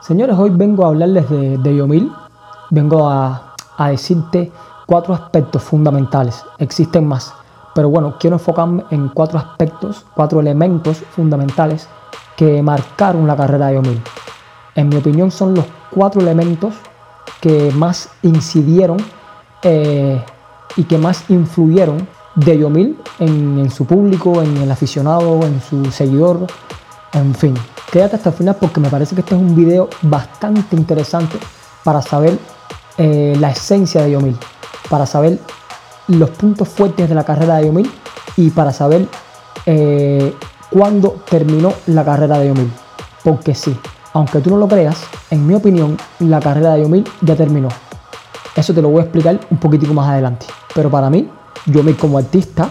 Señores, hoy vengo a hablarles de, de Yomil. Vengo a, a decirte cuatro aspectos fundamentales. Existen más, pero bueno, quiero enfocarme en cuatro aspectos, cuatro elementos fundamentales que marcaron la carrera de Yomil. En mi opinión son los cuatro elementos que más incidieron eh, y que más influyeron de Yomil en, en su público, en el aficionado, en su seguidor, en fin. Quédate hasta el final porque me parece que este es un video bastante interesante para saber eh, la esencia de Yomil, para saber los puntos fuertes de la carrera de Yomil y para saber eh, cuándo terminó la carrera de Yomil. Porque sí, aunque tú no lo creas, en mi opinión, la carrera de Yomil ya terminó. Eso te lo voy a explicar un poquitico más adelante. Pero para mí, Yomil como artista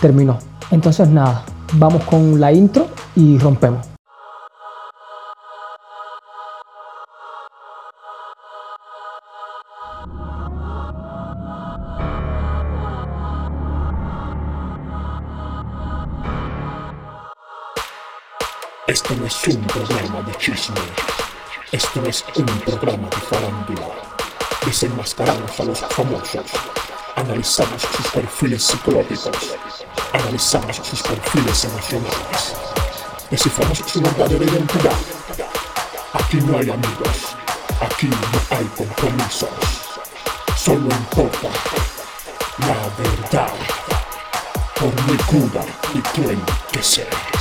terminó. Entonces nada, vamos con la intro y rompemos. Esto no es un programa de chisme. Esto es un programa de farándula. Desenmascaramos a los famosos. Analizamos sus perfiles psicológicos. Analizamos sus perfiles emocionales. Desciframos su verdadera identidad. Aquí no hay amigos. Aquí no hay compromisos. Solo importa la verdad. Por muy cruda y cruel que sea.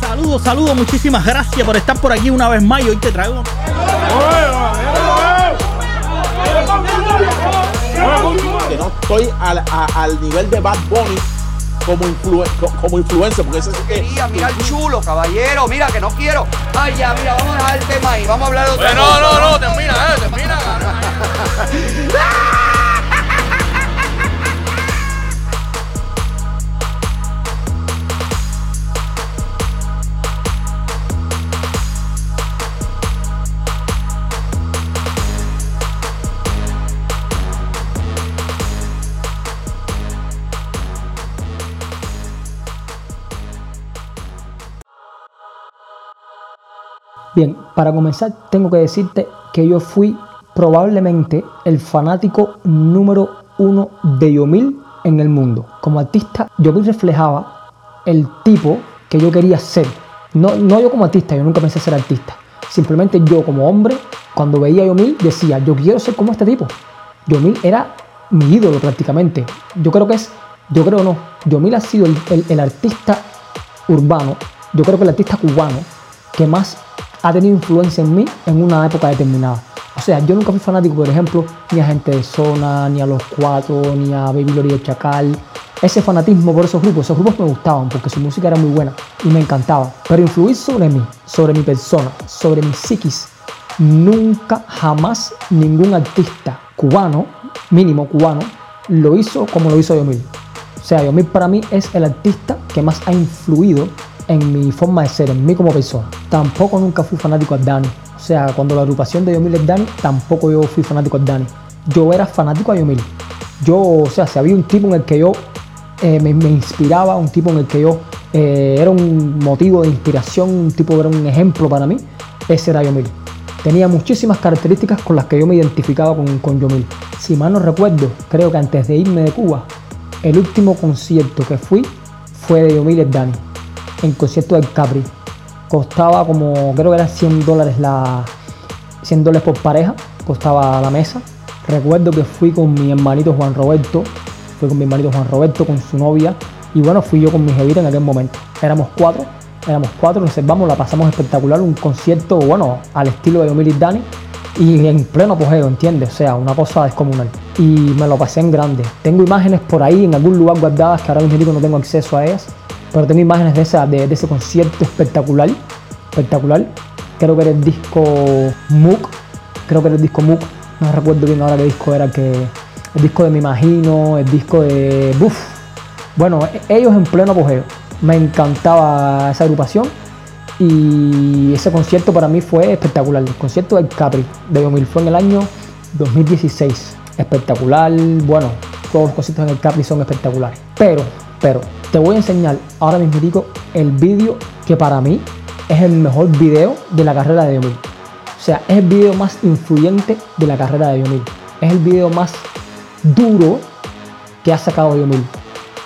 Saludos, saludos, muchísimas gracias por estar por aquí una vez más y hoy te traigo. que no estoy al, a- al nivel de Bad Bunny como, influ- co- como influencer, porque ese sí que. Mira, mira el chulo, caballero, mira que no quiero. Ay, ya, mira, vamos a dejar el tema ahí, vamos a hablar de otra no, cosa. no, no, termina, eh, termina. para comenzar tengo que decirte que yo fui probablemente el fanático número uno de Yomil en el mundo. Como artista, Yomil reflejaba el tipo que yo quería ser. No, no yo como artista, yo nunca pensé ser artista. Simplemente yo como hombre, cuando veía a Yomil, decía, yo quiero ser como este tipo. Yomil era mi ídolo prácticamente. Yo creo que es, yo creo no, Yomil ha sido el- el- el artista urbano, yo creo que el artista cubano que más ha tenido influencia en mí en una época determinada. O sea, yo nunca fui fanático, por ejemplo, ni a Gente de Zona, ni a Los Cuatro, ni a Baby Gloria y el Chacal. Ese fanatismo por esos grupos, esos grupos me gustaban porque su música era muy buena y me encantaba. Pero influir sobre mí, sobre mi persona, sobre mi psiquis, nunca, jamás ningún artista cubano, mínimo cubano, lo hizo como lo hizo Yomil. O sea, Yomil para mí es el artista que más ha influido en mi forma de ser, en mí como persona. Tampoco nunca fui fanático de Dani. O sea, cuando la agrupación de Yomil es Dani, tampoco yo fui fanático de Dani. Yo era fanático a Yomil. Yo, o sea, si había un tipo en el que yo eh, me, me inspiraba, un tipo en el que yo eh, era un motivo de inspiración, un tipo que era un ejemplo para mí, ese era Yomil. Tenía muchísimas características con las que yo me identificaba con, con Yomil. Si mal no recuerdo, creo que antes de irme de Cuba, el último concierto que fui fue de Yomil Dani, en concierto del Capri. Costaba como, creo que eran 100 dólares la 100 dólares por pareja, costaba la mesa. Recuerdo que fui con mi hermanito Juan Roberto, fui con mi hermanito Juan Roberto, con su novia, y bueno, fui yo con mi jevita en aquel momento. Éramos cuatro, éramos cuatro, reservamos, la pasamos espectacular, un concierto, bueno, al estilo de Yomil y Dani, y en pleno apogeo, ¿entiendes? O sea, una cosa descomunal. Y me lo pasé en grande. Tengo imágenes por ahí en algún lugar guardadas que ahora mismo no tengo acceso a ellas, pero tengo imágenes de, esa, de, ese concierto espectacular, espectacular. Creo que era el disco MOOC, creo que era el disco MOOC, no recuerdo bien ahora qué disco era, que el disco de Me Imagino, el disco de... Buf, bueno, e- ellos en pleno apogeo. Me encantaba esa agrupación Y ese concierto para mí fue espectacular. El concierto del Capri de 2000 fue en el año 2016. Espectacular. Bueno, todos los conciertos en el Capri son espectaculares. Pero, pero, te voy a enseñar ahora mismo el vídeo que para mí es el mejor video de la carrera de Yomil. O sea, es el video más influyente de la carrera de Yomil. Es el video más duro que ha sacado Yomil.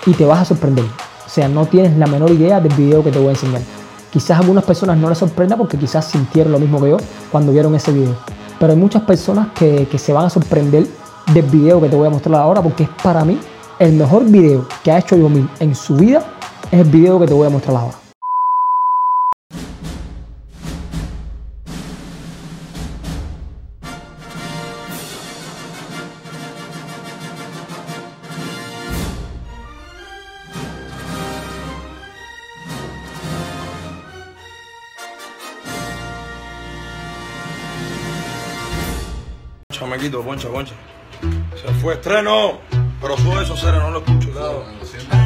Y te vas a sorprender. O sea, no tienes la menor idea del video que te voy a enseñar. Quizás a algunas personas no les sorprenda porque quizás sintieron lo mismo que yo cuando vieron ese video. Pero hay muchas personas que, que se van a sorprender del video que te voy a mostrar ahora porque es para mí el mejor video que ha hecho Yomil en su vida. Es el video que te voy a mostrar ahora. Chamaquito, poncha, poncha. Se fue estreno, pero sube esos seres, no lo escucho. Hola.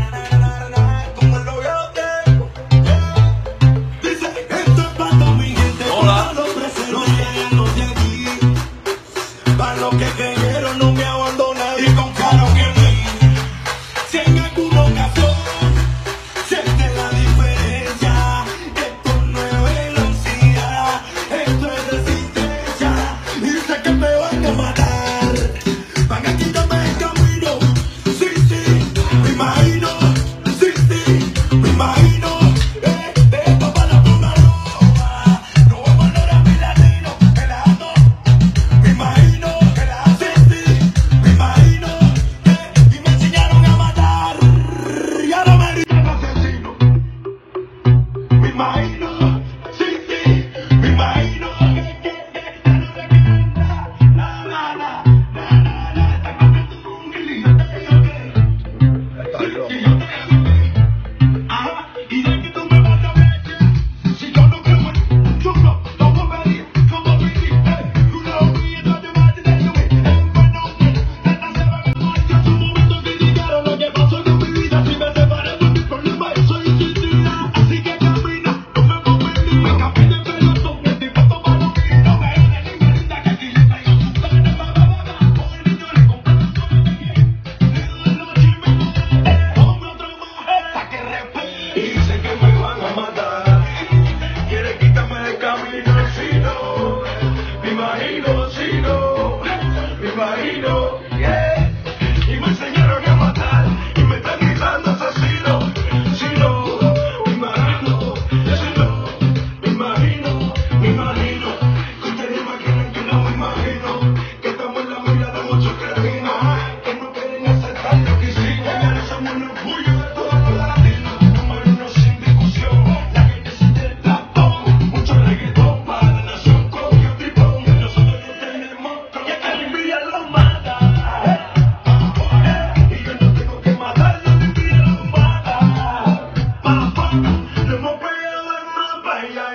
Hallelujah.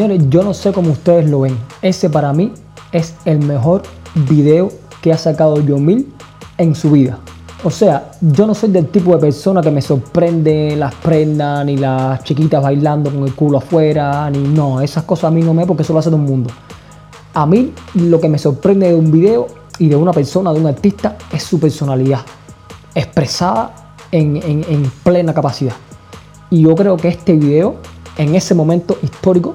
Señores, yo no sé cómo ustedes lo ven. Ese para mí es el mejor video que ha sacado Yomil en su vida. O sea, yo no soy del tipo de persona que me sorprende las prendas, ni las chiquitas bailando con el culo afuera, ni no, esas cosas a mí no me porque eso lo hace todo el mundo. A mí lo que me sorprende de un video y de una persona, de un artista, es su personalidad, expresada en, en- en plena capacidad. Y yo creo que este video, en ese momento histórico,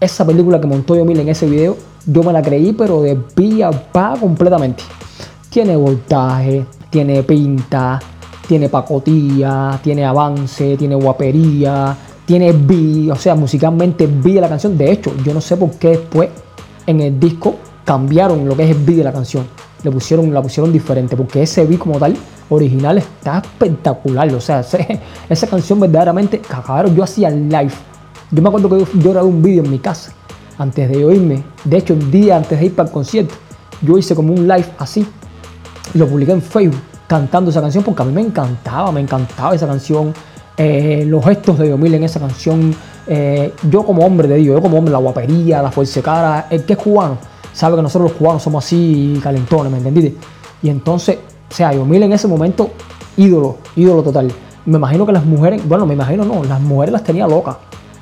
esa película que montó Yomil en ese video, yo me la creí, pero de pía a pa completamente. Tiene voltaje, tiene pinta, tiene pacotilla, tiene avance, tiene guapería, tiene beat, o sea, musicalmente de la canción. De hecho, yo no sé por qué después en el disco cambiaron lo que es el beat de la canción. Le pusieron, la pusieron diferente, porque ese beat como tal, original, está espectacular. O sea, esa canción verdaderamente, cabrón, yo hacía live. Yo me acuerdo que yo, yo grabé un vídeo en mi casa antes de irme. De hecho, un día antes de ir para el concierto, yo hice como un live así lo publiqué en Facebook cantando esa canción porque a mí me encantaba, me encantaba esa canción, eh, los gestos de Yomil en esa canción. eh, yo como hombre de Dios, yo como hombre, la guapería, la fuerza de cara, el que es cubano, sabe que nosotros los cubanos somos así calentones, ¿me entendiste? Y entonces, o sea, Yomil en ese momento, ídolo, ídolo total. Me imagino que las mujeres, bueno, me imagino no, las mujeres las tenía locas.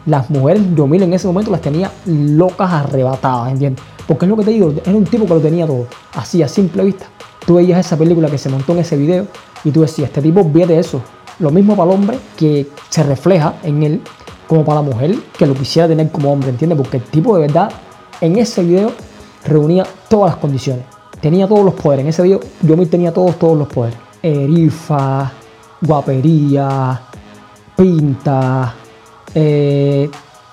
Las mujeres, Yomil en ese momento las tenía locas, arrebatadas, ¿entiendes? Porque es lo que te digo, era un tipo que lo tenía todo, así a simple vista. Tú veías esa película que se montó en ese video y tú decías, este tipo viene eso. Lo mismo para el hombre que se refleja en él, como para la mujer que lo quisiera tener como hombre, ¿entiendes? Porque el tipo de verdad en ese video reunía todas las condiciones. Tenía todos los poderes. En ese video Yomil tenía todos, todos los poderes. Erifa, guapería, pinta, eh,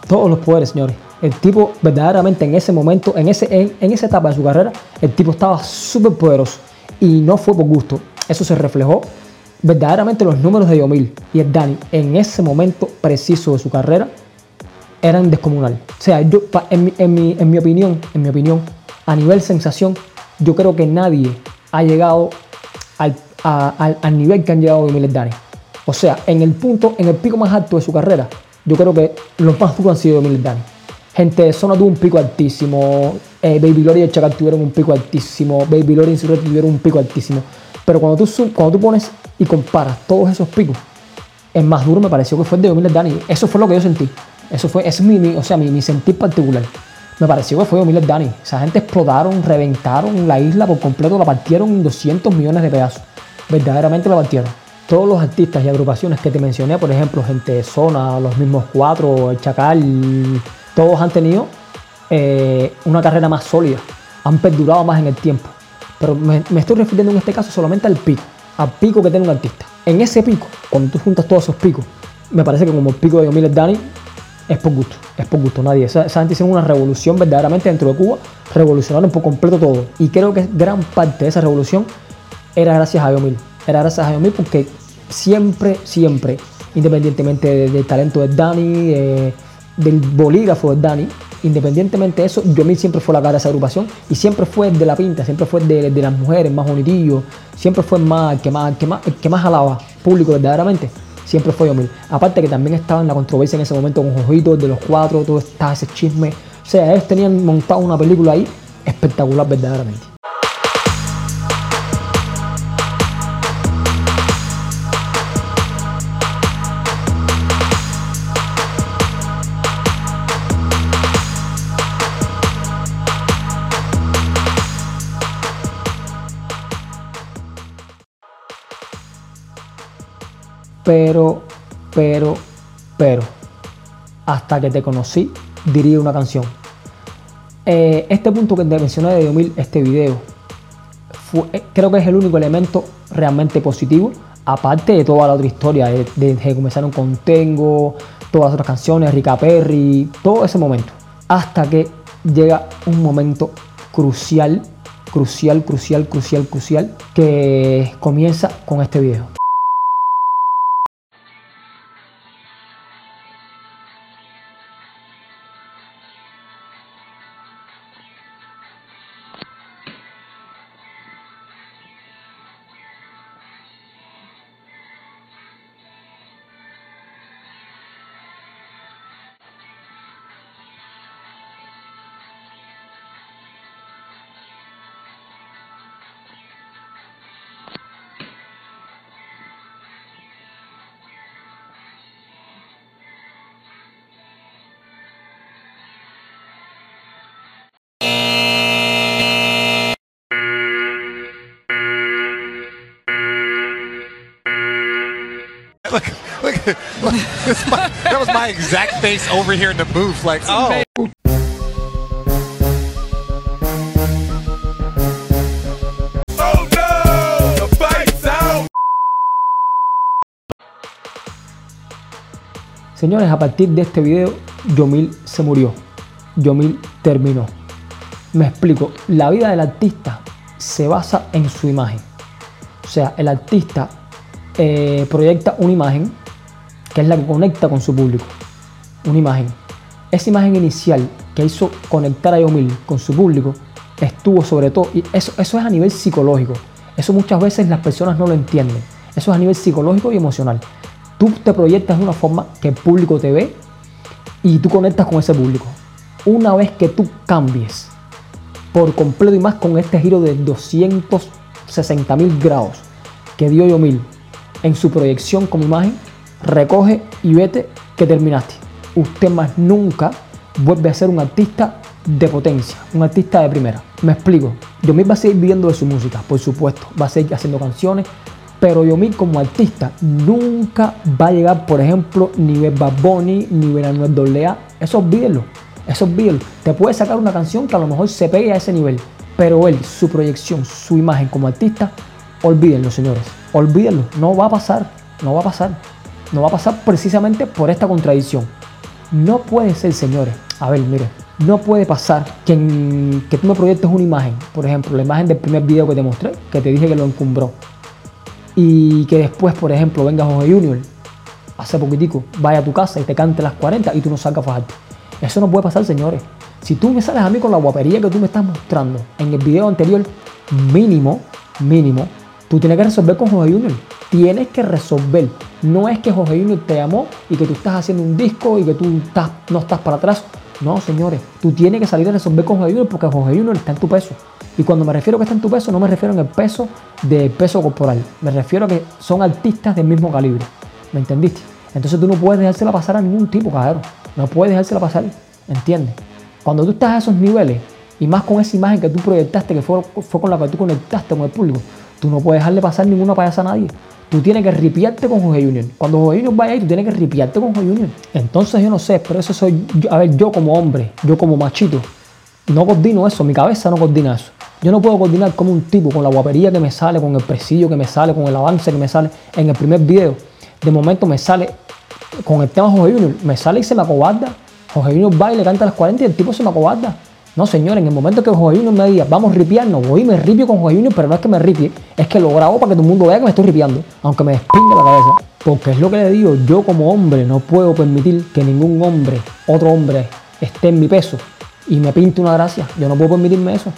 todos los poderes, señores. El tipo verdaderamente en ese momento, en, ese, en, esa etapa de su carrera, el tipo estaba súper poderoso y no fue por gusto. Eso se reflejó verdaderamente los números de Yomil y el Dani en ese momento preciso de su carrera eran descomunal. O sea, yo, en, en, mi, en mi opinión, en mi opinión, a nivel sensación, yo creo que nadie ha llegado al, al- al nivel que han llegado Yomil y el Dani. O sea, en el punto, en el pico más alto de su carrera, yo creo que los más duros han sido Dani. Gente zona tuvo un pico altísimo, eh, Baby Lori y el Chacal tuvieron un pico altísimo, Baby Lori y Insurrecto tuvieron un pico altísimo. Pero cuando tú, cuando tú pones y comparas todos esos picos, el más duro me pareció que fue de Yomil Dani. Eso fue lo que yo sentí. Eso fue, es mi, o sea, mi, mi sentir particular. Me pareció que fue Yomil Dani. Esa gente explotaron, reventaron la isla por completo, la partieron en 200 millones de pedazos. Verdaderamente la partieron. Todos los artistas y agrupaciones que te mencioné, por ejemplo, gente de Zona, los mismos cuatro, el Chacal, todos han tenido eh, una carrera más sólida, han perdurado más en el tiempo. Pero me, estoy refiriendo en este caso solamente al pico, al pico que tiene un artista. En ese pico, cuando tú juntas todos esos picos, me parece que como el pico de Yomil Dani, es por gusto, es por gusto, nadie. Esa, esa gente hicieron una revolución verdaderamente dentro de Cuba, revolucionaron por completo todo. Y creo que gran parte de esa revolución era gracias a Yomil. Era gracias a Yomil porque siempre, siempre, independientemente de- del talento de Dani, de- del bolígrafo de Dani, independientemente de eso, Yomil siempre fue la cara de esa agrupación y siempre fue de la pinta, siempre fue de, de las mujeres, más bonitillo, siempre fue más, el que más, el que más, el que más jalaba público verdaderamente. Siempre fue Yomil. Aparte que también estaba en la controversia en ese momento con Jojito, el de los cuatro, todo estaba ese chisme. O sea, ellos tenían montado una película ahí espectacular verdaderamente. Pero, pero, pero, hasta que te conocí, diría una canción. Eh, este punto que te mencioné de 2000, este video, eh, creo que es el único elemento realmente positivo, aparte de toda la otra historia, de, de que comenzaron con Tengo, todas las otras canciones, Rica Perry, todo ese momento. Hasta que llega un momento crucial, crucial, crucial, crucial, crucial, que comienza con este video. My- exact face over here in the booth. Like, oh. Señores, a partir de este video, Yomil se murió. Yomil terminó. Me explico. La vida del artista se basa en su imagen. O sea, el artista eh, proyecta una imagen que es la que conecta con su público. Una imagen. Esa imagen inicial que hizo conectar a Yomil con su público estuvo sobre todo, y eso, eso es a nivel psicológico. Eso muchas veces las personas no lo entienden. Eso es a nivel psicológico y emocional. Tú te proyectas de una forma que el público te ve y tú conectas con ese público. Una vez que tú cambies por completo y más con este giro de 260 mil grados que dio Yomil en su proyección como imagen, recoge y vete que terminaste. Usted más nunca vuelve a ser un artista de potencia, un artista de primera. Me explico. Yomil va a seguir viviendo de su música, por supuesto. Va a seguir haciendo canciones, pero Yomil como artista nunca va a llegar, por ejemplo, nivel Bad Bunny, nivel Anuel AA. Eso olvídenlo. Eso olvídenlo. Te puede sacar una canción que a lo mejor se pegue a ese nivel, pero él, su proyección, su imagen como artista, olvídenlo, señores. Olvídenlo. No va a pasar. No va a pasar. No va a pasar precisamente por esta contradicción. No puede ser, señores. A ver, mire. No puede pasar que, en- tú me proyectes una imagen. Por ejemplo, la imagen del primer video que te mostré, que te dije que lo encumbró. Y que después, por ejemplo, venga Jorge Junior, hace poquitico, vaya a tu casa y te cante las 40 y tú no salgas a fajarte. Eso no puede pasar, señores. Si tú me sales a mí con la guapería que tú me estás mostrando en el video anterior, mínimo, mínimo, tú tienes que resolver con Jorge Junior. Tienes que resolver. No es que Jorge Junior te llamó y que tú estás haciendo un disco y que tú no estás para atrás. No, señores, tú tienes que salir a resolver con Jorge Junior porque Jorge Junior está en tu peso. Y cuando me refiero a que está en tu peso, no me refiero en el peso de peso corporal. Me refiero a que son artistas del mismo calibre. ¿Me entendiste? Entonces tú no puedes dejársela pasar a ningún tipo, caballero. No puedes dejársela pasar. ¿Entiendes? Cuando tú estás a esos niveles, y más con esa imagen que tú proyectaste, que fue con la que tú conectaste con el público, tú no puedes dejarle pasar ninguna payasa a nadie. Tú tienes que ripiarte con Jorge Junior. Cuando Jorge Junior vaya ahí, tú tienes que ripiarte con Jorge Junior. Entonces yo no sé, pero eso soy. A ver, yo como hombre, yo como machito, no coordino eso, mi cabeza no coordina eso. Yo no puedo coordinar como un tipo con la guapería que me sale, con el presillo que me sale, con el avance que me sale en el primer video. De momento me sale con el tema Jorge Junior, me sale y se me acobarda. Jorge Junior va y le canta a las 40 y el tipo se me acobarda. No, señor, en el momento que Jorge Junior me diga, vamos a ripiarnos, voy y me ripio con Jorge Junior, pero no es que me ripie, es que lo grabo para que todo el mundo vea que me estoy ripiando, aunque me despingue la cabeza. Porque es lo que le digo, yo como hombre no puedo permitir que ningún hombre, otro hombre, esté en mi peso y me pinte una gracia. Yo no puedo permitirme eso.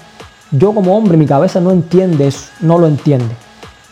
Yo como hombre, mi cabeza no entiende eso, no lo entiende.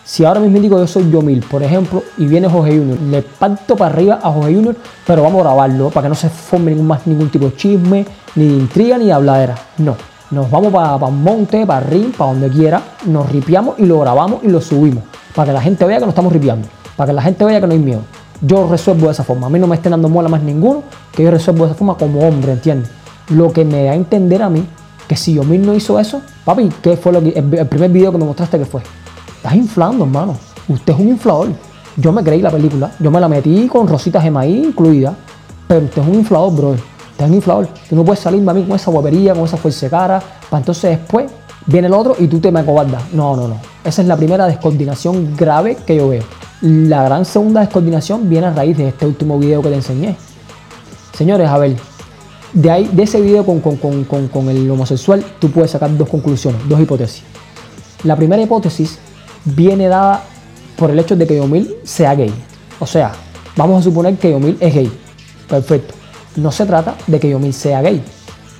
Si ahora mismo digo yo soy Yomil, por ejemplo, y viene Jorge Junior, le parto para arriba a Jorge Junior, pero vamos a grabarlo para que no se forme ningún, más ningún tipo de chisme, ni de intriga, ni de habladera. No, nos vamos para un monte, para ring, para donde quiera, nos ripiamos y lo grabamos y lo subimos, para que la gente vea que nos estamos ripiando, para que la gente vea que no hay miedo. Yo resuelvo de esa forma, a mí no me estén dando mola más ninguno, que yo resuelvo de esa forma como hombre, ¿entiendes? Lo que me da a entender a mí, que si Yomil no hizo eso, papi, ¿qué fue lo que, el, el primer video que me mostraste que fue? Estás inflando, hermano. Usted es un inflador. Yo me creí la película. Yo me la metí con Rosita Gemaí incluida. Pero usted es un inflador, bro. Usted es un inflador. Tú no puedes salirme a mí con esa guapería, con esa fuerza de cara. Para entonces después viene el otro y tú te me acobardas. No, no, no. Esa es la primera descoordinación grave que yo veo. La gran segunda descoordinación viene a raíz de este último video que te enseñé. Señores, a ver. De, ahí, de ese video con, con, con, con el homosexual, tú puedes sacar dos conclusiones, dos hipótesis. La primera hipótesis viene dada por el hecho de que Yomil sea gay. O sea, vamos a suponer que Yomil es gay. Perfecto. No se trata de que Yomil sea gay.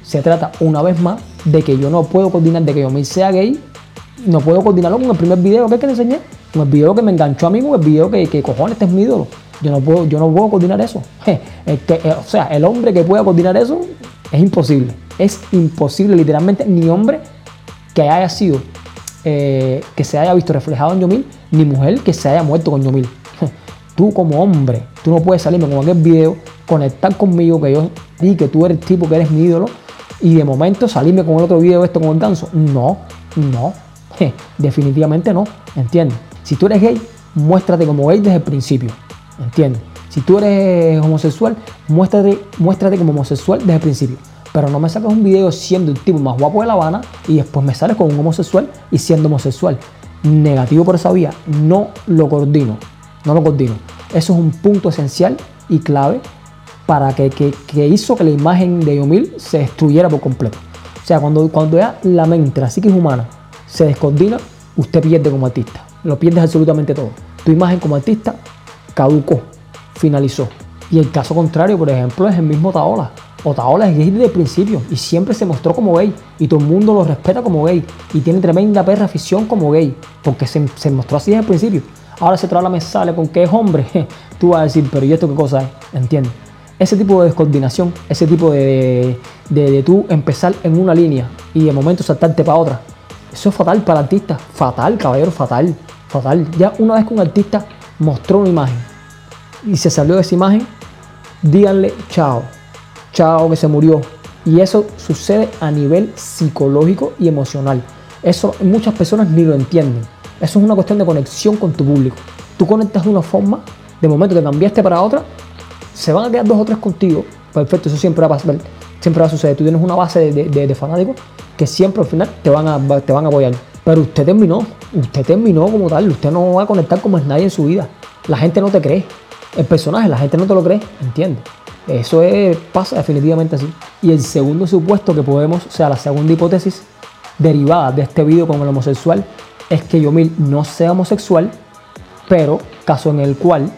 Se trata una vez más de que yo no puedo coordinar de que Yomil sea gay. No puedo coordinarlo con el primer video que, es le enseñé. Con el video que me enganchó a mí, con el video que, que cojones, este es mi ídolo. Yo no puedo, yo no puedo coordinar eso. Eh, o sea, el hombre que pueda coordinar eso es imposible. Es imposible, literalmente, ni hombre que haya sido eh, que se haya visto reflejado en Yomil, ni mujer que se haya muerto con Yomil. Tú como hombre, tú no puedes salirme con aquel video, conectar conmigo, que yo di que tú eres el tipo que eres mi ídolo, y de momento salirme con el otro video esto con el ganso. No, no, definitivamente no, ¿entiendes? Si tú eres gay, muéstrate como gay desde el principio, ¿entiendes? Si tú eres homosexual, muéstrate, muéstrate como homosexual desde el principio. Pero no me sacas un video siendo el tipo más guapo de La Habana y después me sales con un homosexual y siendo homosexual. Negativo por esa vía, no lo coordino. No lo coordino. Eso es un punto esencial y clave para que, que- que hizo que la imagen de Yomil se destruyera por completo. O sea, cuando, cuando ya la mente, la psiquis humana se descoordina, usted pierde como artista. Lo pierdes absolutamente todo. Tu imagen como artista caducó, finalizó. Y el caso contrario, por ejemplo, es el mismo Taola. Otaola es gay desde el principio y siempre se mostró como gay y todo el mundo lo respeta como gay y tiene tremenda perra afición como gay porque se, se mostró así desde el principio. Ahora se Taola me sale con que es hombre, tú vas a decir, pero ¿y esto qué cosa es? ¿Entiendes? Ese tipo de descoordinación, ese tipo de, de, de tú empezar en una línea y de momento saltarte para otra, eso es fatal para el artista. Fatal, caballero, fatal. Fatal. Ya una vez que un artista mostró una imagen y se salió de esa imagen, díganle chao. Chao que se murió. Y eso sucede a nivel psicológico y emocional. Eso muchas personas ni lo entienden. Eso es una cuestión de conexión con tu público. Tú conectas de una forma, de momento que cambiaste para otra, se van a quedar dos o tres contigo. Perfecto, eso siempre va a pasar, siempre va a suceder. Tú tienes una base de- de fanáticos que siempre al final te van, a, te van a apoyar. Pero usted terminó, usted terminó como tal, usted no va a conectar como es nadie en su vida. La gente no te cree. El personaje, la gente no te lo cree, ¿entiendes? Eso es, pasa definitivamente así. Y el segundo supuesto que podemos, o sea, la segunda hipótesis derivada de este video con el homosexual es que Yomil no sea homosexual, pero caso en el cual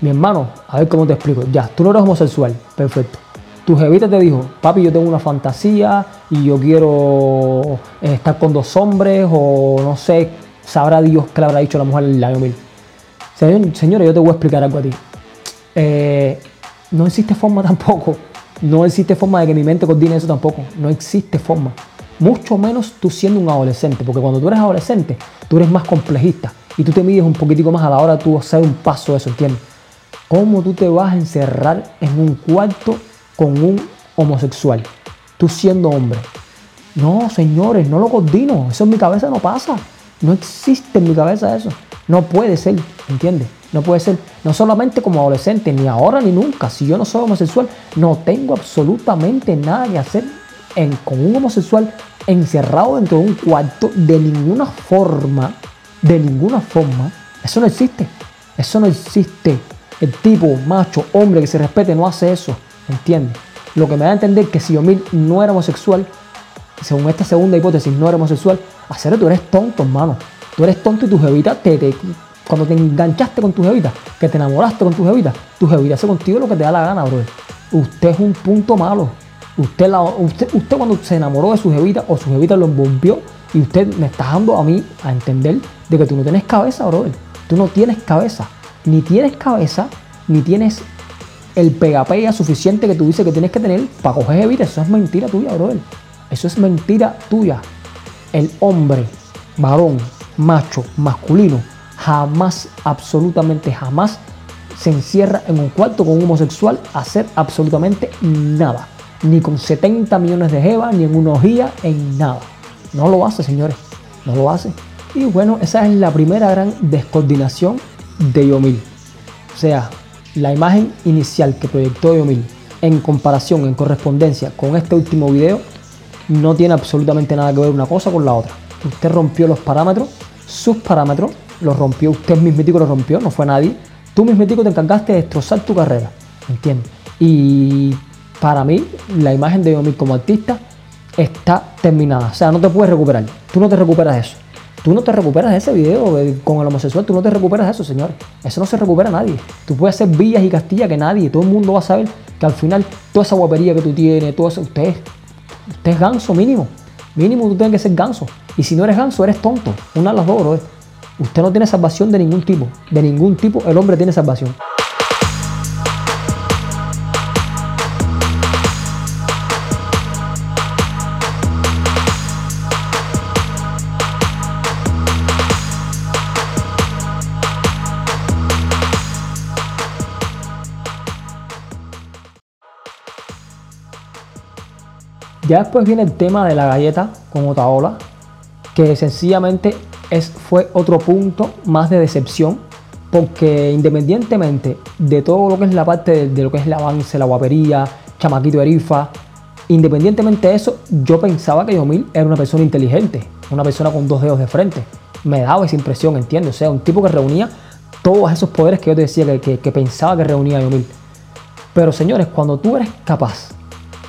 mi hermano, a ver cómo te explico. Ya, tú no eres homosexual. Perfecto. Tu jevita te dijo, papi, yo tengo una fantasía y yo quiero eh, estar con dos hombres o no sé, sabrá Dios qué le habrá dicho la mujer año 1000. Señor, señora, yo te voy a explicar algo a ti. Eh, no existe forma tampoco. No existe forma de que mi mente coordine eso tampoco. No existe forma. Mucho menos tú siendo un adolescente. Porque cuando tú eres adolescente, tú eres más complejista. Y tú te mides un poquitico más a la hora tú hacer un paso de eso, ¿entiendes? ¿Cómo tú te vas a encerrar en un cuarto con un homosexual? Tú siendo hombre. No, señores, no lo coordino. Eso en mi cabeza no pasa. No existe en mi cabeza eso. No puede ser, ¿entiendes? No puede ser. No solamente como adolescente, ni ahora ni nunca. Si yo no soy homosexual, no tengo absolutamente nada que hacer con un homosexual encerrado dentro de un cuarto de ninguna forma. De ninguna forma. Eso no existe. Eso no existe. El tipo, macho, hombre que se respete no hace eso. ¿Entiendes? Lo que me da a entender que si Yomil no era homosexual, según esta segunda hipótesis, no era homosexual, hacer tú eres tonto, hermano. Tú eres tonto y tu jevita, te, te- cuando te enganchaste con tu jevita, que te enamoraste con tu jevita, tu jevita hace contigo lo que te da la gana, bro. Usted es un punto malo. Usted, usted, usted cuando se enamoró de su jevita o su jevita lo envolvió y usted me está dando a mí a entender de que tú no tienes cabeza, bro. Tú no tienes cabeza. Ni tienes cabeza, ni tienes el pegapega suficiente que tú dices que tienes que tener para coger jevita. Eso es mentira tuya, brother. Eso es mentira tuya. El hombre, varón, macho, masculino, jamás, absolutamente jamás, se encierra en un cuarto con un homosexual a hacer absolutamente nada. Ni con 70 millones de jevas, ni en una orgía, en nada. No lo hace, señores. No lo hace. Y bueno, esa es la primera gran descoordinación de Yomil. O sea, la imagen inicial que proyectó Yomil en comparación, en correspondencia con este último video, no tiene absolutamente nada que ver una cosa con la otra. Usted rompió los parámetros, sus parámetros, los rompió, usted mismitico los rompió, no fue nadie. Tú mismitico te encargaste de destrozar tu carrera, ¿entiendes? Y para mí, la imagen de Yomil como artista está terminada. O sea, no te puedes recuperar. Tú no te recuperas de eso. Tú no te recuperas de ese video eh, con el homosexual, tú no te recuperas de eso, señores. Eso no se recupera nadie. Tú puedes hacer villas y castillas que nadie, todo el mundo va a saber que al final toda esa guapería que tú tienes, todo eso, usted es, usted es ganso mínimo. Mínimo tú tienes que ser ganso. Y si no eres ganso, eres tonto. Una de las dos, bro. Usted no tiene salvación de ningún tipo. De ningún tipo el hombre tiene salvación. Ya después viene el tema de la galleta con Otaola, que sencillamente es, fue otro punto más de decepción Porque independientemente de todo lo que es la parte de, lo que es el avance, la guapería, chamaquito erifa, independientemente de eso, yo pensaba que Yomil era una persona inteligente, una persona con dos dedos de frente. Me daba esa impresión, ¿entiendes? O sea, un tipo que reunía todos esos poderes que yo te decía que pensaba que reunía Yomil. Pero señores, cuando tú eres capaz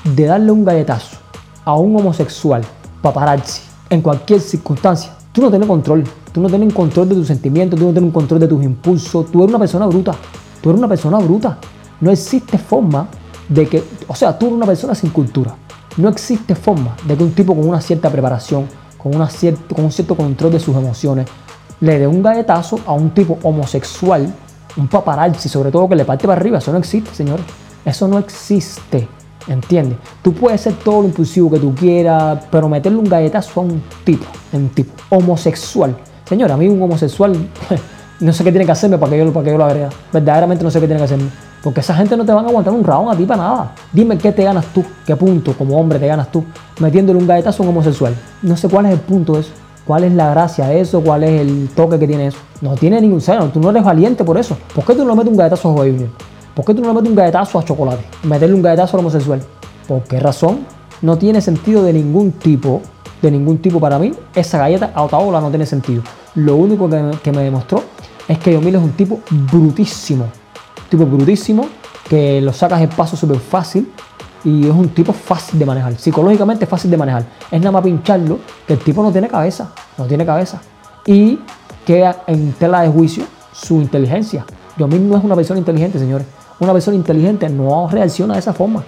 de darle un galletazo a un homosexual, paparazzi, en cualquier circunstancia, tú no tienes control. Tú no tienes control de tus sentimientos, tú no tienes control de tus impulsos. Tú eres una persona bruta. Tú eres una persona bruta. No existe forma de que, o sea, tú eres una persona sin cultura. No existe forma de que un tipo con una cierta preparación, con, una con un cierto control de sus emociones, le dé un galletazo a un tipo homosexual, un paparazzi, sobre todo que le parte para arriba. Eso no existe, señores. Eso no existe. ¿Entiendes? Tú puedes ser todo lo impulsivo que tú quieras, pero meterle un galletazo a un tipo, un tipo homosexual. Señor, a mí un homosexual, no sé qué tiene que hacerme para que yo, para que yo lo agrega. Verdaderamente no sé qué tiene que hacerme. Porque esa gente no te van a aguantar un round a ti para nada. Dime qué te ganas tú, qué punto como hombre te ganas tú metiéndole un galletazo a un homosexual. No sé cuál es el punto de eso. ¿Cuál es la gracia de eso? ¿Cuál es el toque que tiene eso? No tiene ningún seno. Tú no eres valiente por eso. ¿Por qué tú no metes un galletazo a Junior? ¿Por qué tú no le metes un galletazo a Chocolate? Meterle un galletazo al homosexual. ¿Por qué razón? No tiene sentido de ningún tipo. De ningún tipo para mí. Esa galleta a Otaola no tiene sentido. Lo único que, que me demostró es que Yomil es un tipo brutísimo. Un tipo brutísimo. Que lo sacas el paso súper fácil. Y es un tipo fácil de manejar. Psicológicamente fácil de manejar. Es nada más pincharlo que el tipo no tiene cabeza. No tiene cabeza. Y queda en tela de juicio su inteligencia. Yomil no es una persona inteligente, señores. Una persona inteligente no reacciona de esa forma.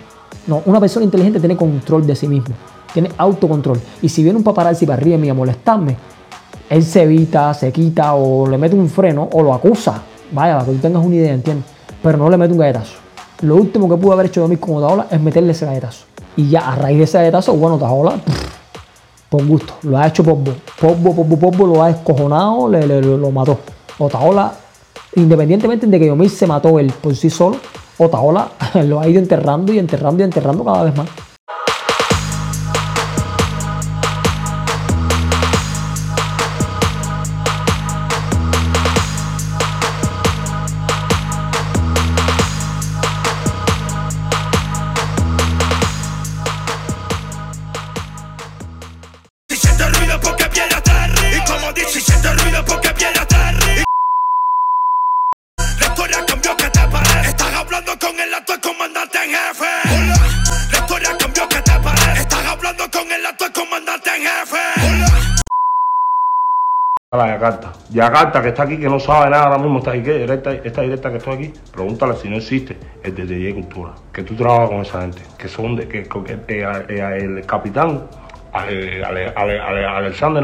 No, una persona inteligente tiene control de sí mismo. Tiene autocontrol. Y si viene un paparazzi para arriba mí a molestarme, él se evita, se quita o le mete un freno o lo acusa. Vaya, para que tú tengas una idea, ¿entiendes? Pero no le mete un galletazo. Lo último que pudo haber hecho Yomil con Otaola es meterle ese galletazo. Y ya a raíz de ese galletazo, bueno, Otaola, pff, por gusto, lo ha hecho Popbo. Popbo, Popbo, Popbo lo ha escojonado, le, lo, mató. Otaola, independientemente de que Yomil se mató él por sí solo, Otaola lo ha ido enterrando y enterrando y enterrando cada vez más. Yakarta. Yakarta, que está aquí, que no sabe nada ahora mismo, está aquí, que esta, esta directa que estoy aquí, pregúntale si no existe el DJ Cultura. Que tú trabajas con esa gente, que son de, que, que- el capitán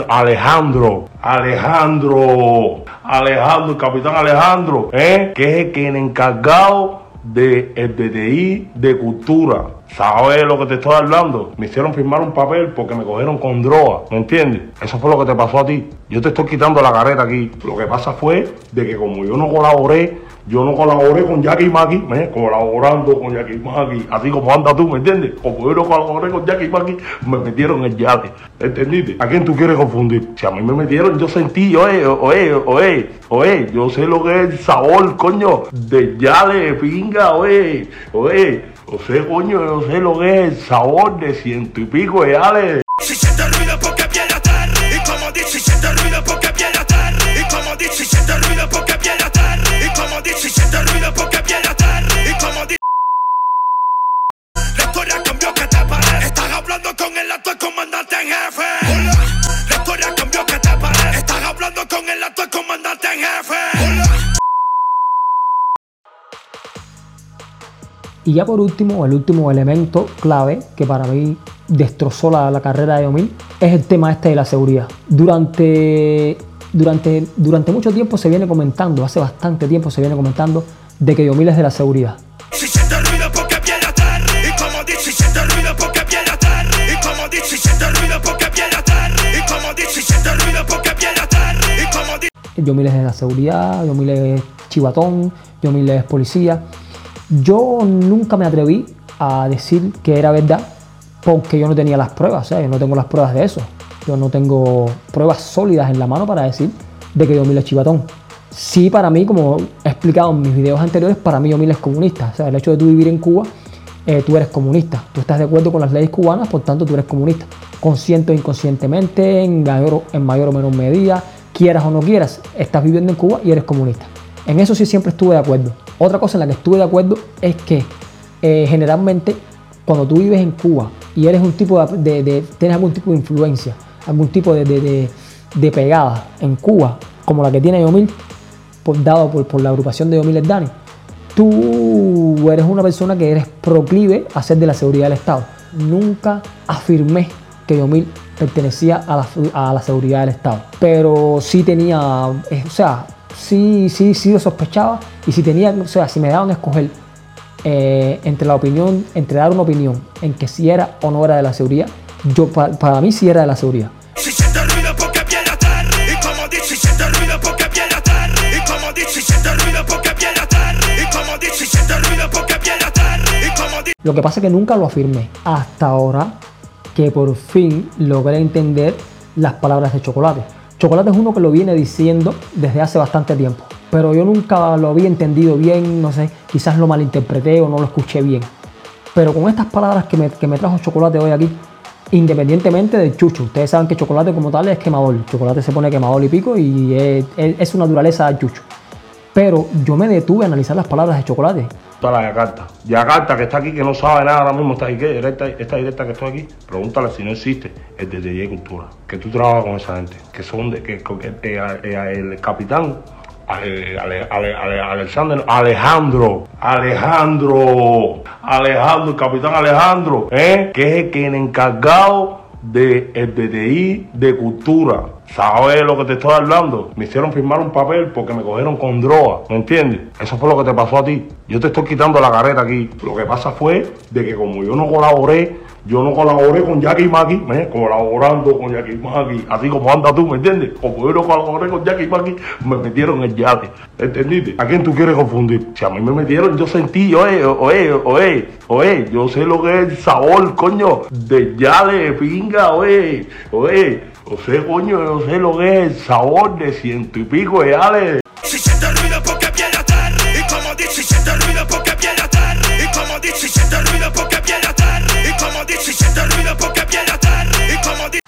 Alejandro, Alejandro, Alejandro, el capitán Alejandro, ¿eh? que es el que el encargado de el DDI de cultura. ¿Sabes lo que te estoy hablando? Me hicieron firmar un papel porque me cogieron con droga, ¿me entiendes? Eso fue lo que te pasó a ti. Yo te estoy quitando la careta aquí. Lo que pasa fue de que como yo no colaboré, yo no colaboré con Jackie Maki, colaborando con Jackie Maki, así como anda tú, ¿me entiendes? Como yo no colaboré con Jackie Maki, me metieron en el yate, ¿entendiste? ¿A quién tú quieres confundir? Si a mí me metieron, yo sentí, oye, oye, oye, oye, yo sé lo que es el sabor, coño, de yale, pinga, oye, oye, yo sé, coño, yo sé lo que es el sabor de ciento y pico de yale. Si porque viene a Terry. Y como dice. La historia cambió, ¿qué te parece? Estás hablando con el actual comandante en jefe. Hola. La historia cambió, ¿qué te parece? Estás hablando con el actual comandante en jefe. Hola. Y ya por último, el último elemento clave que para mí destrozó la, la carrera de Yomil es el tema este de la seguridad. Durante, durante, durante mucho tiempo se viene comentando, hace bastante tiempo se viene comentando de que Yomil es de la seguridad. Si siente ruido porque viene a Terry. Y como dice, si siente ruido porque viene a Terry. Y como dice, si siente ruido porque viene a Terry. Y como dice, si siente ruido porque viene a Terry. Y como dice. Yomil es de la seguridad, Yomil es chivatón, Yomil es policía. Yo nunca me atreví a decir que era verdad porque yo no tenía las pruebas, ¿eh? yo no tengo las pruebas de eso. Yo no tengo pruebas sólidas en la mano para decir de que Yomil es chivatón. Sí, para mí, como he explicado en mis videos anteriores, para mí Yomil es comunista. O sea, el hecho de tú vivir en Cuba, eh, tú eres comunista. Tú estás de acuerdo con las leyes cubanas, por tanto tú eres comunista. Consciente o inconscientemente, en mayor, en mayor o menor medida, quieras o no quieras, estás viviendo en Cuba y eres comunista. En eso sí siempre estuve de acuerdo. Otra cosa en la que estuve de acuerdo es que eh, generalmente cuando tú vives en Cuba y eres un tipo de, de- tienes algún tipo de influencia, algún tipo de- de pegada en Cuba, como la que tiene Yomil, dado por, por la agrupación de Yomil Dani, tú eres una persona que eres proclive a ser de la seguridad del Estado. Nunca afirmé que Yomil pertenecía a la, a la seguridad del Estado, pero sí tenía, eh, o sea, sí, sí, sí lo sospechaba y si tenía, o sea, si me daban a escoger eh, entre la opinión, entre dar una opinión en que si era o no era de la seguridad, yo pa- para mí sí era de la seguridad. Lo que pasa es que nunca lo afirmé hasta ahora que por fin logré entender las palabras de Chocolate. Chocolate es uno que lo viene diciendo desde hace bastante tiempo, pero yo nunca lo había entendido bien, no sé, quizás lo malinterpreté o no lo escuché bien. Pero con estas palabras que me, que me trajo Chocolate hoy aquí, independientemente del chucho, ustedes saben que Chocolate como tal es quemador, Chocolate se pone quemador y pico y es, es- es su naturaleza chucho. Pero yo me detuve a analizar las palabras de Chocolate Está la Yakarta. Yakarta, que está aquí, que no sabe nada ahora mismo, está directa, esta directa que estoy aquí, pregúntale si no existe el de DJ Cultura. Que tú trabajas con esa gente, que son de, que, que- que- el capitán Ale- Ale- Ale- Ale- Alexander, Alejandro, Alejandro, Alejandro, el capitán Alejandro, ¿eh? que es el que el encargado del DTI de cultura. ¿Sabes lo que te estoy hablando? Me hicieron firmar un papel porque me cogieron con droga, ¿me entiendes? Eso fue lo que te pasó a ti. Yo te estoy quitando la carreta aquí. Lo que pasa fue de que como yo no colaboré, yo no colaboré con Jackie Maki, ¿eh? colaborando con Jackie Maki, así como anda tú, ¿me entiendes? Como yo no colaboré con Jackie Maki, me metieron en yate, ¿entendiste? ¿A quién tú quieres confundir? Si a mí me metieron, yo sentí, oye, oye, oye, oye, yo sé lo que es el sabor, coño, de yale, pinga, oye, oye, yo sé, coño, yo sé lo que es el sabor de ciento y pico de yale,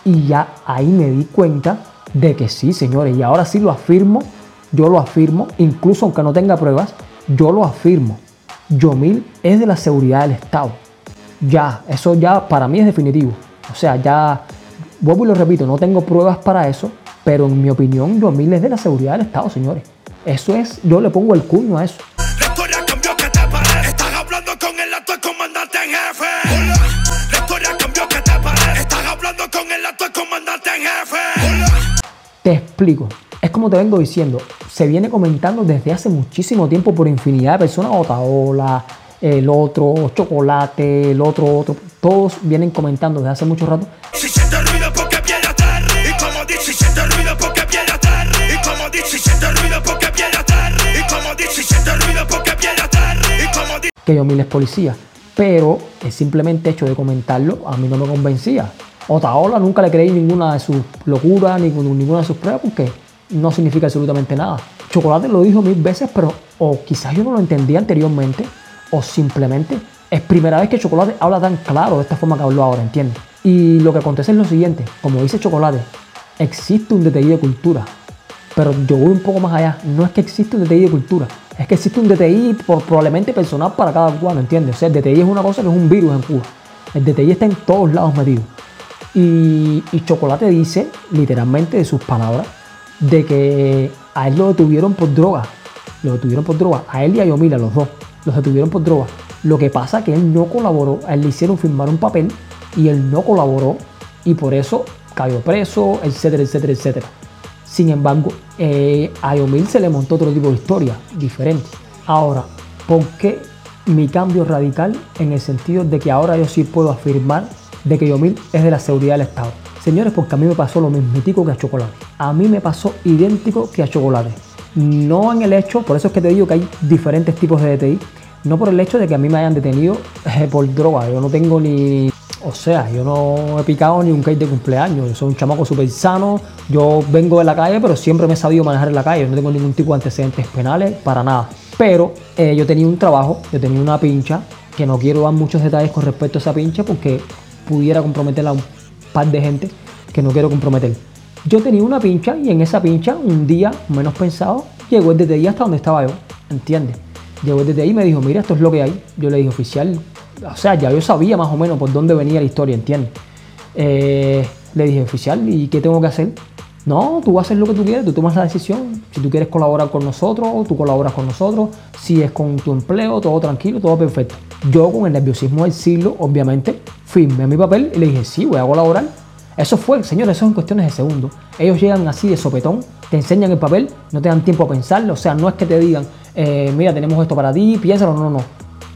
Y ya ahí me di cuenta de que sí, señores, y ahora sí lo afirmo, yo lo afirmo, incluso aunque no tenga pruebas, yo lo afirmo. Yomil es de la seguridad del Estado. Ya, eso ya para mí es definitivo. O sea, ya, vuelvo y lo repito, no tengo pruebas para eso, pero en mi opinión, Yomil es de la seguridad del Estado, señores. Eso es, yo le pongo el cuño a eso. Te explico. Es como te vengo diciendo, se viene comentando desde hace muchísimo tiempo por infinidad de personas, Otaola, el otro, Chocolate, el otro, otro, todos vienen comentando desde hace mucho rato. Si siente ruido porque viene a Terry Y como dice, si siente ruido porque viene a Terry Y como dice, si siente ruido porque viene a Terry Y como dice, si siente ruido porque viene a Terry Y como dice que Yomil es policía, pero el simplemente hecho de comentarlo a mí no me convencía. Otaola nunca le creí ninguna de sus locuras, ni ninguna de sus pruebas, porque no significa absolutamente nada. Chocolate lo dijo mil veces, pero o quizás yo no lo entendía anteriormente, o simplemente es primera vez que Chocolate habla tan claro de esta forma que habló ahora, ¿entiendes? Y lo que acontece es lo siguiente, como dice Chocolate, existe un DTI de cultura, pero yo voy un poco más allá. No es que existe un DTI de cultura, es que existe un DTI por, probablemente personal para cada cubano, ¿entiendes? O sea, el DTI es una cosa que es un virus en Cuba. El DTI está en todos lados metido. Y, Chocolate dice, literalmente de sus palabras, de que a él lo detuvieron por droga. Lo detuvieron por droga. A él y a Yomila, los dos. Los detuvieron por droga. Lo que pasa es que él no colaboró. A él le hicieron firmar un papel y él no colaboró. Y por eso cayó preso, etcétera, etcétera, etcétera. Sin embargo, eh, a Yomil se le montó otro tipo de historia, diferente. Ahora, ¿por qué mi cambio radical en el sentido de que ahora yo sí puedo afirmar de que Yomil es de la seguridad del Estado? Señores, porque a mí me pasó lo mismitico que a Chocolate. A mí me pasó idéntico que a Chocolate. No en el hecho, por eso es que te digo que hay diferentes tipos de DTI, no por el hecho de que a mí me hayan detenido eh, por droga. Yo no tengo ni, O sea, yo no he picado ni un cake de cumpleaños. Yo soy un chamaco súper sano. Yo vengo de la calle, pero siempre me he sabido manejar en la calle. Yo no tengo ningún tipo de antecedentes penales, para nada. Pero eh, yo tenía un trabajo, yo tenía una pincha, que no quiero dar muchos detalles con respecto a esa pincha porque pudiera comprometer a un par de gente que no quiero comprometer. Yo tenía una pincha y en esa pincha, un día menos pensado, llegó el DTI hasta donde estaba yo. ¿Entiendes? Llegó el DTI y me dijo, mira, esto es lo que hay. Yo le dije, oficial, o sea, ya yo sabía más o menos por dónde venía la historia, ¿entiendes? Eh, le dije, oficial, ¿y qué tengo que hacer? No, tú hacer lo que tú quieres, tú tomas la decisión. Si tú quieres colaborar con nosotros, tú colaboras con nosotros. Si es con tu empleo, todo tranquilo, todo perfecto. Yo con el nerviosismo del siglo, obviamente, firmé mi papel y le dije, sí, voy a colaborar. Eso fue, señores, eso es en cuestiones de segundos. Ellos llegan así de sopetón, te enseñan el papel, no te dan tiempo a pensarlo. O sea, no es que te digan, eh, mira, tenemos esto para ti, piénsalo, no, no.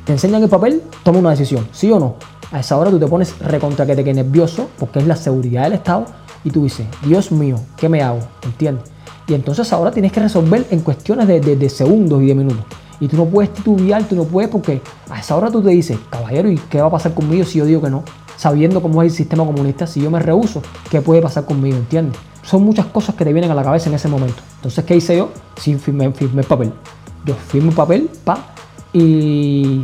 Te enseñan el papel, toma una decisión, sí o no. A esa hora tú te pones recontra que te quedes nervioso porque es la seguridad del Estado y tú dices, Dios mío, ¿qué me hago? ¿Entiendes? Y entonces ahora tienes que resolver en cuestiones de- de segundos y de minutos. Y tú no puedes titubear, tú no puedes porque a esa hora tú te dices, caballero, ¿y qué va a pasar conmigo si yo digo que no? Sabiendo cómo es el sistema comunista, si yo me rehuso, ¿qué puede pasar conmigo? ¿Entiendes? Son muchas cosas que te vienen a la cabeza en ese momento. Entonces, ¿qué hice yo? Sí, firmé, firmé el papel. Yo firmo el papel, pa, y...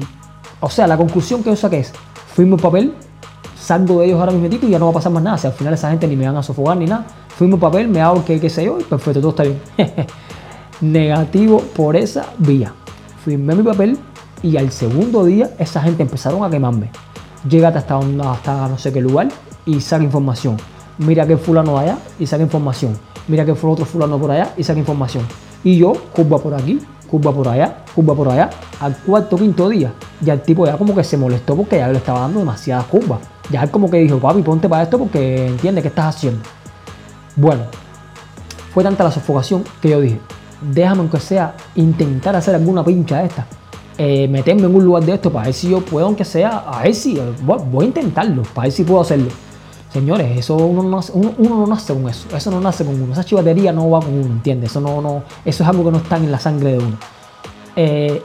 O sea, la conclusión que yo saqué es, firmo el papel, salgo de ellos ahora mismo y ya no va a pasar más nada. Si al final esa gente ni me van a sofocar ni nada. Firmo el papel, me hago que qué sé yo y perfecto, todo está bien. Negativo por esa vía. Firmé mi papel y al segundo día esa gente empezaron a quemarme. Llegate hasta, hasta no sé qué lugar y saca información. Mira que fulano allá y saca información. Mira que fue otro fulano por allá y saca información. Y yo, curva por aquí, curva por allá, curva por allá. Al cuarto, quinto día, ya el tipo ya como que se molestó porque ya le estaba dando demasiadas curvas. Ya él como que dijo, papi, ponte para esto porque entiende qué estás haciendo. Bueno, fue tanta la sofocación que yo dije, déjame aunque sea intentar hacer alguna pincha de esta. Eh, meterme en un lugar de esto para ver si yo puedo, aunque sea, a ver si, eh, voy, a intentarlo, para ver si puedo hacerlo. Señores, eso uno no, nace, uno, no nace con eso, eso no nace con uno, esa chivatería no va con uno, ¿entiendes? Eso, no, no, eso es algo que no está en la sangre de uno. Eh,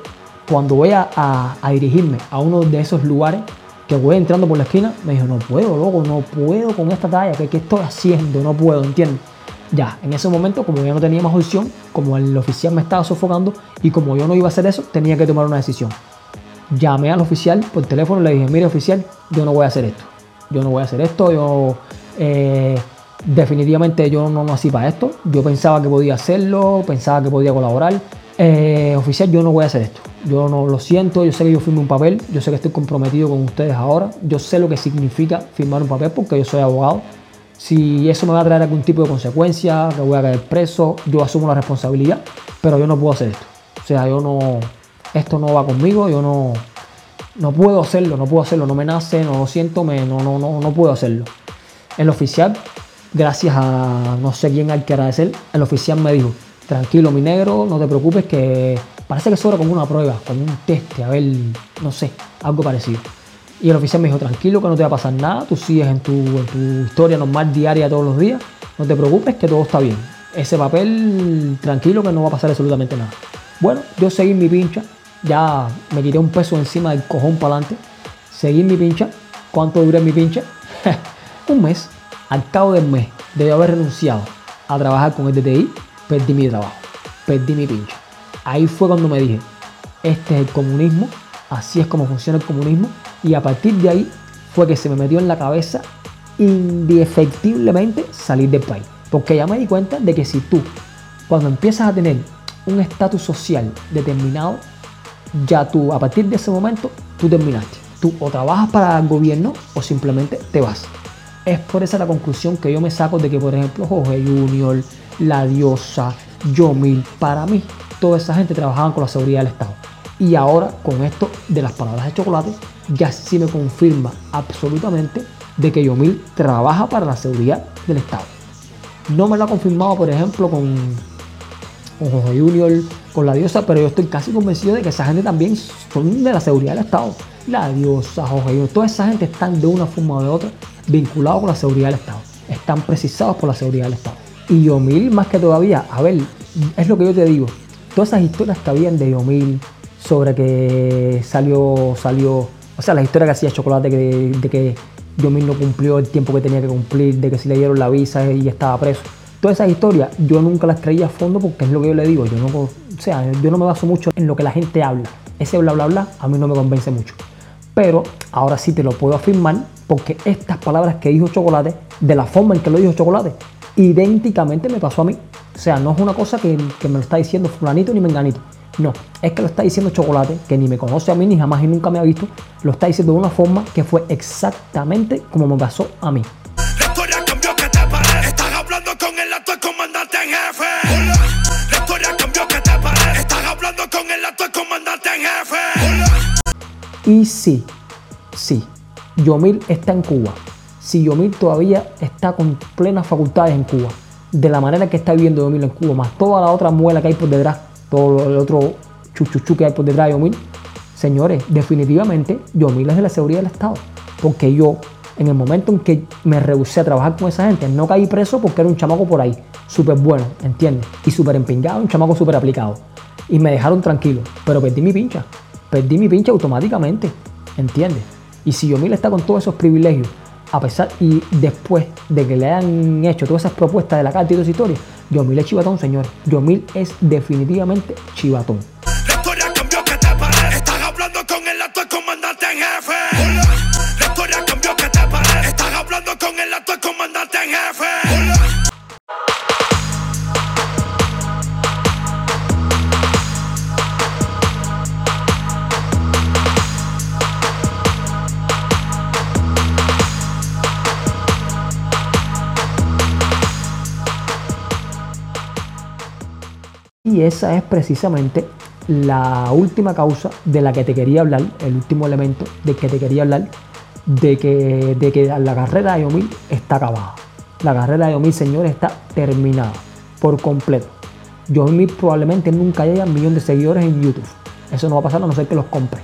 cuando voy a, a- a dirigirme a uno de esos lugares, que voy entrando por la esquina, me dijo, no puedo, loco, no puedo con esta talla, ¿qué, qué estoy haciendo? No puedo, ¿entiendes? Ya, en ese momento, como ya no tenía más opción, como el oficial me estaba sofocando y como yo no iba a hacer eso, tenía que tomar una decisión. Llamé al oficial por teléfono y le dije, mire oficial, yo no voy a hacer esto. Yo no voy a hacer esto, yo eh, definitivamente yo no nací para esto. Yo pensaba que podía hacerlo, pensaba que podía colaborar. Eh, oficial, yo no voy a hacer esto. Yo no lo siento, yo sé que yo firmé un papel, yo sé que estoy comprometido con ustedes ahora, yo sé lo que significa firmar un papel porque yo soy abogado. Si eso me va a traer algún tipo de consecuencia, que voy a caer preso, yo asumo la responsabilidad, pero yo no puedo hacer esto. O sea, yo no, esto no va conmigo, yo no, no puedo hacerlo, no puedo hacerlo, no me nace, no lo siento, no, no, no, no puedo hacerlo. El oficial, gracias a no sé quién hay que agradecer, el oficial me dijo, tranquilo mi negro, no te preocupes que parece que sobra como una prueba, como un teste, a ver, no sé, algo parecido. Y el oficial me dijo, tranquilo que no te va a pasar nada, tú sigues en tu, historia normal diaria todos los días, no te preocupes que todo está bien. Ese papel, tranquilo que no va a pasar absolutamente nada. Bueno, yo seguí mi pincha, ya me quité un peso encima del cojón para adelante, seguí mi pincha. ¿Cuánto duré mi pincha? un mes. Al cabo del mes de haber renunciado a trabajar con el DTI, perdí mi trabajo, perdí mi pincha. Ahí fue cuando me dije, este es el comunismo, así es como funciona el comunismo, y a partir de ahí fue que se me metió en la cabeza indefectiblemente salir del país. Porque ya me di cuenta de que si tú, cuando empiezas a tener un estatus social determinado, ya tú, a partir de ese momento, tú terminaste. Tú o trabajas para el gobierno o simplemente te vas. Es por esa la conclusión que yo me saco de que, por ejemplo, Jorge Junior, La Diosa, Yomil, para mí, toda esa gente trabajaban con la seguridad del Estado. Y ahora, con esto de las palabras de chocolate, ya sí me confirma absolutamente de que Yomil trabaja para la seguridad del Estado. No me lo ha confirmado, por ejemplo, con, con Jorge Junior, con la diosa, pero yo estoy casi convencido de que esa gente también son de la seguridad del Estado. La diosa, Jorge Junior, toda esa gente están de una forma o de otra vinculados con la seguridad del Estado. Están precisados por la seguridad del Estado. Y Yomil, más que todavía, a ver, es lo que yo te digo. Todas esas historias que habían de Yomil sobre que salió, salió, o sea, la historia que hacía Chocolate que- de, que Yomil no cumplió el tiempo que tenía que cumplir, de que si le dieron la visa y estaba preso. Todas esas historias yo nunca las creía a fondo porque es lo que yo le digo. Yo no, o sea, yo no me baso mucho en lo que la gente habla. Ese bla bla bla a mí no me convence mucho. Pero ahora sí te lo puedo afirmar porque estas palabras que dijo Chocolate, de la forma en que lo dijo Chocolate, idénticamente me pasó a mí. O sea, no es una cosa que, que me lo está diciendo fulanito ni menganito. No, es que lo está diciendo Chocolate, que ni me conoce a mí, ni jamás y nunca me ha visto. Lo está diciendo de una forma que fue exactamente como me pasó a mí. La historia cambió, ¿qué te parece? Estás hablando con el actual comandante en jefe. La historia cambió, ¿qué te parece? Estás hablando con el actual comandante en jefe. Y sí, sí, Yomil está en Cuba. Si Yomil todavía está con plenas facultades en Cuba, de la manera que está viviendo Yomil en Cuba, más toda la otra muela que hay por detrás, todo el otro chuchuchu que hay por detrás de Yomil, señores, definitivamente Yomil es de la seguridad del Estado. Porque yo, en el momento en que me rehusé a trabajar con esa gente, no caí preso porque era un chamaco por ahí, súper bueno, ¿entiendes? Y súper empingado, un chamaco súper aplicado. Y me dejaron tranquilo, pero perdí mi pincha. Perdí mi pincha automáticamente, ¿entiendes? Y si Yomil está con todos esos privilegios, a pesar y después de que le hayan hecho todas esas propuestas de la carta y toda esa historia, Yomil es chivatón, señor. Yomil es definitivamente chivatón. Esa es precisamente la última causa de la que te quería hablar, el último elemento de que te quería hablar, de que, de que la carrera de Yomil está acabada. La carrera de Yomil, señores, está terminada por completo. Yomil probablemente nunca llegue a un millón de seguidores en YouTube. Eso no va a pasar a no ser que los compre.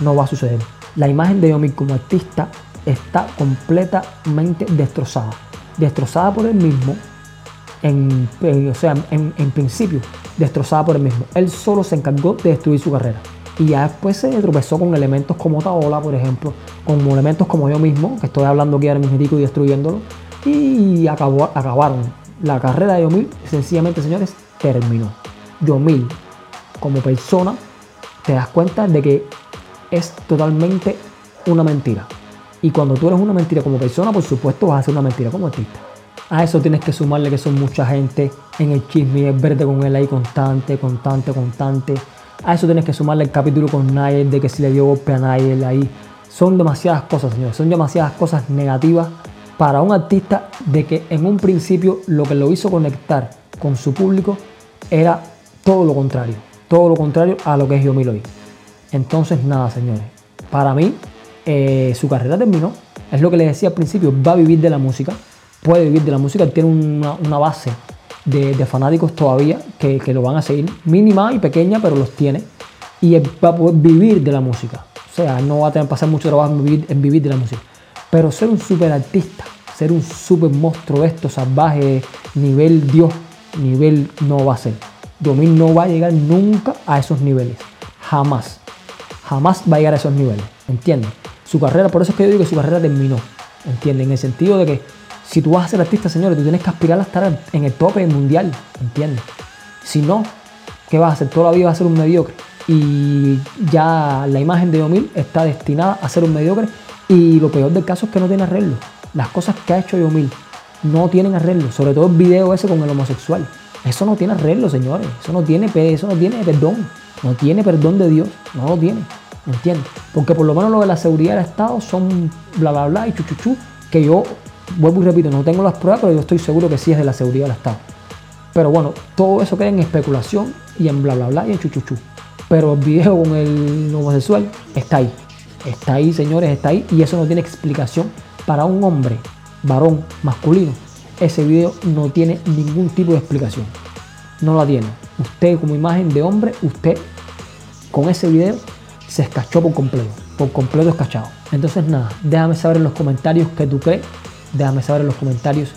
No va a suceder. La imagen de Yomil como artista está completamente destrozada. Destrozada por él mismo, en, en- o sea, en principio, destrozada por él mismo. Él solo se encargó de destruir su carrera. Y ya después se tropezó con elementos como Taola, por ejemplo, con elementos como yo mismo, que estoy hablando aquí ahora mismo y destruyéndolo, y acabó, acabaron. La carrera de Yomil, sencillamente, señores, terminó. Yomil, como persona, te das cuenta de que es totalmente una mentira. Y cuando tú eres una mentira como persona, por supuesto vas a ser una mentira como artista. A eso tienes que sumarle que son mucha gente en el chisme el verde con él ahí constante, constante, constante. A eso tienes que sumarle el capítulo con Nayel de que si le dio golpe a Nayel ahí. Son demasiadas cosas, señores. Son demasiadas cosas negativas para un artista de que en un principio lo que lo hizo conectar con su público era todo lo contrario. Todo lo contrario a lo que es Yomil hoy. Entonces, nada, señores. Para mí, eh, su carrera terminó. Es lo que les decía al principio. Va a vivir de la música. Puede vivir de la música. Tiene una, una base de, fanáticos todavía que, que lo van a seguir. Mínima y pequeña, pero los tiene. Y va a poder vivir de la música. O sea, no va a tener que pasar mucho trabajo en vivir, de la música. Pero ser un super artista, ser un super monstruo de esto, salvaje, nivel Dios, nivel no va a ser. Yomil no va a llegar nunca a esos niveles. Jamás. Jamás va a llegar a esos niveles. ¿Entiendes? Su carrera, por eso es que yo digo que su carrera terminó. ¿Entiendes? En el sentido de que si tú vas a ser artista, señores, tú tienes que aspirar a estar en el tope mundial. ¿Entiendes? Si no, ¿qué vas a hacer? Toda la vida vas a ser un mediocre. Y ya la imagen de Yomil está destinada a ser un mediocre. Y lo peor del caso es que no tiene arreglo. Las cosas que ha hecho Yomil no tienen arreglo. Sobre todo el video ese con el homosexual. Eso no tiene arreglo, señores. Eso no tiene, eso no tiene perdón. No tiene perdón de Dios. No lo tiene. ¿Entiendes? Porque por lo menos lo de la seguridad del Estado son bla bla bla y chuchuchu. Que yo, vuelvo y repito, no tengo las pruebas, pero yo estoy seguro que sí es de la seguridad del Estado. Pero bueno, todo eso queda en especulación y en bla bla bla y en chuchuchu. Pero el video con el homosexual está ahí. Está ahí, señores, está ahí. Y eso no tiene explicación para un hombre, varón, masculino. Ese video no tiene ningún tipo de explicación. No la tiene. Usted como imagen de hombre, usted con ese video se escachó por completo. Por completo escachado. Entonces nada, déjame saber en los comentarios qué tú crees. Déjame saber en los comentarios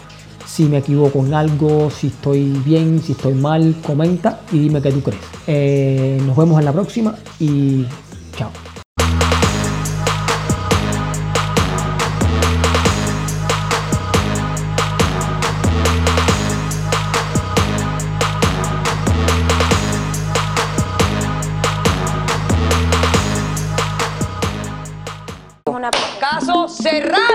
si me equivoco en algo, si estoy bien, si estoy mal, comenta y dime qué tú crees. Eh, nos vemos en la próxima y chao. cerrado.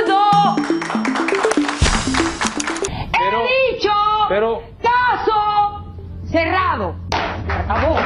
Pero- caso cerrado. Acabó.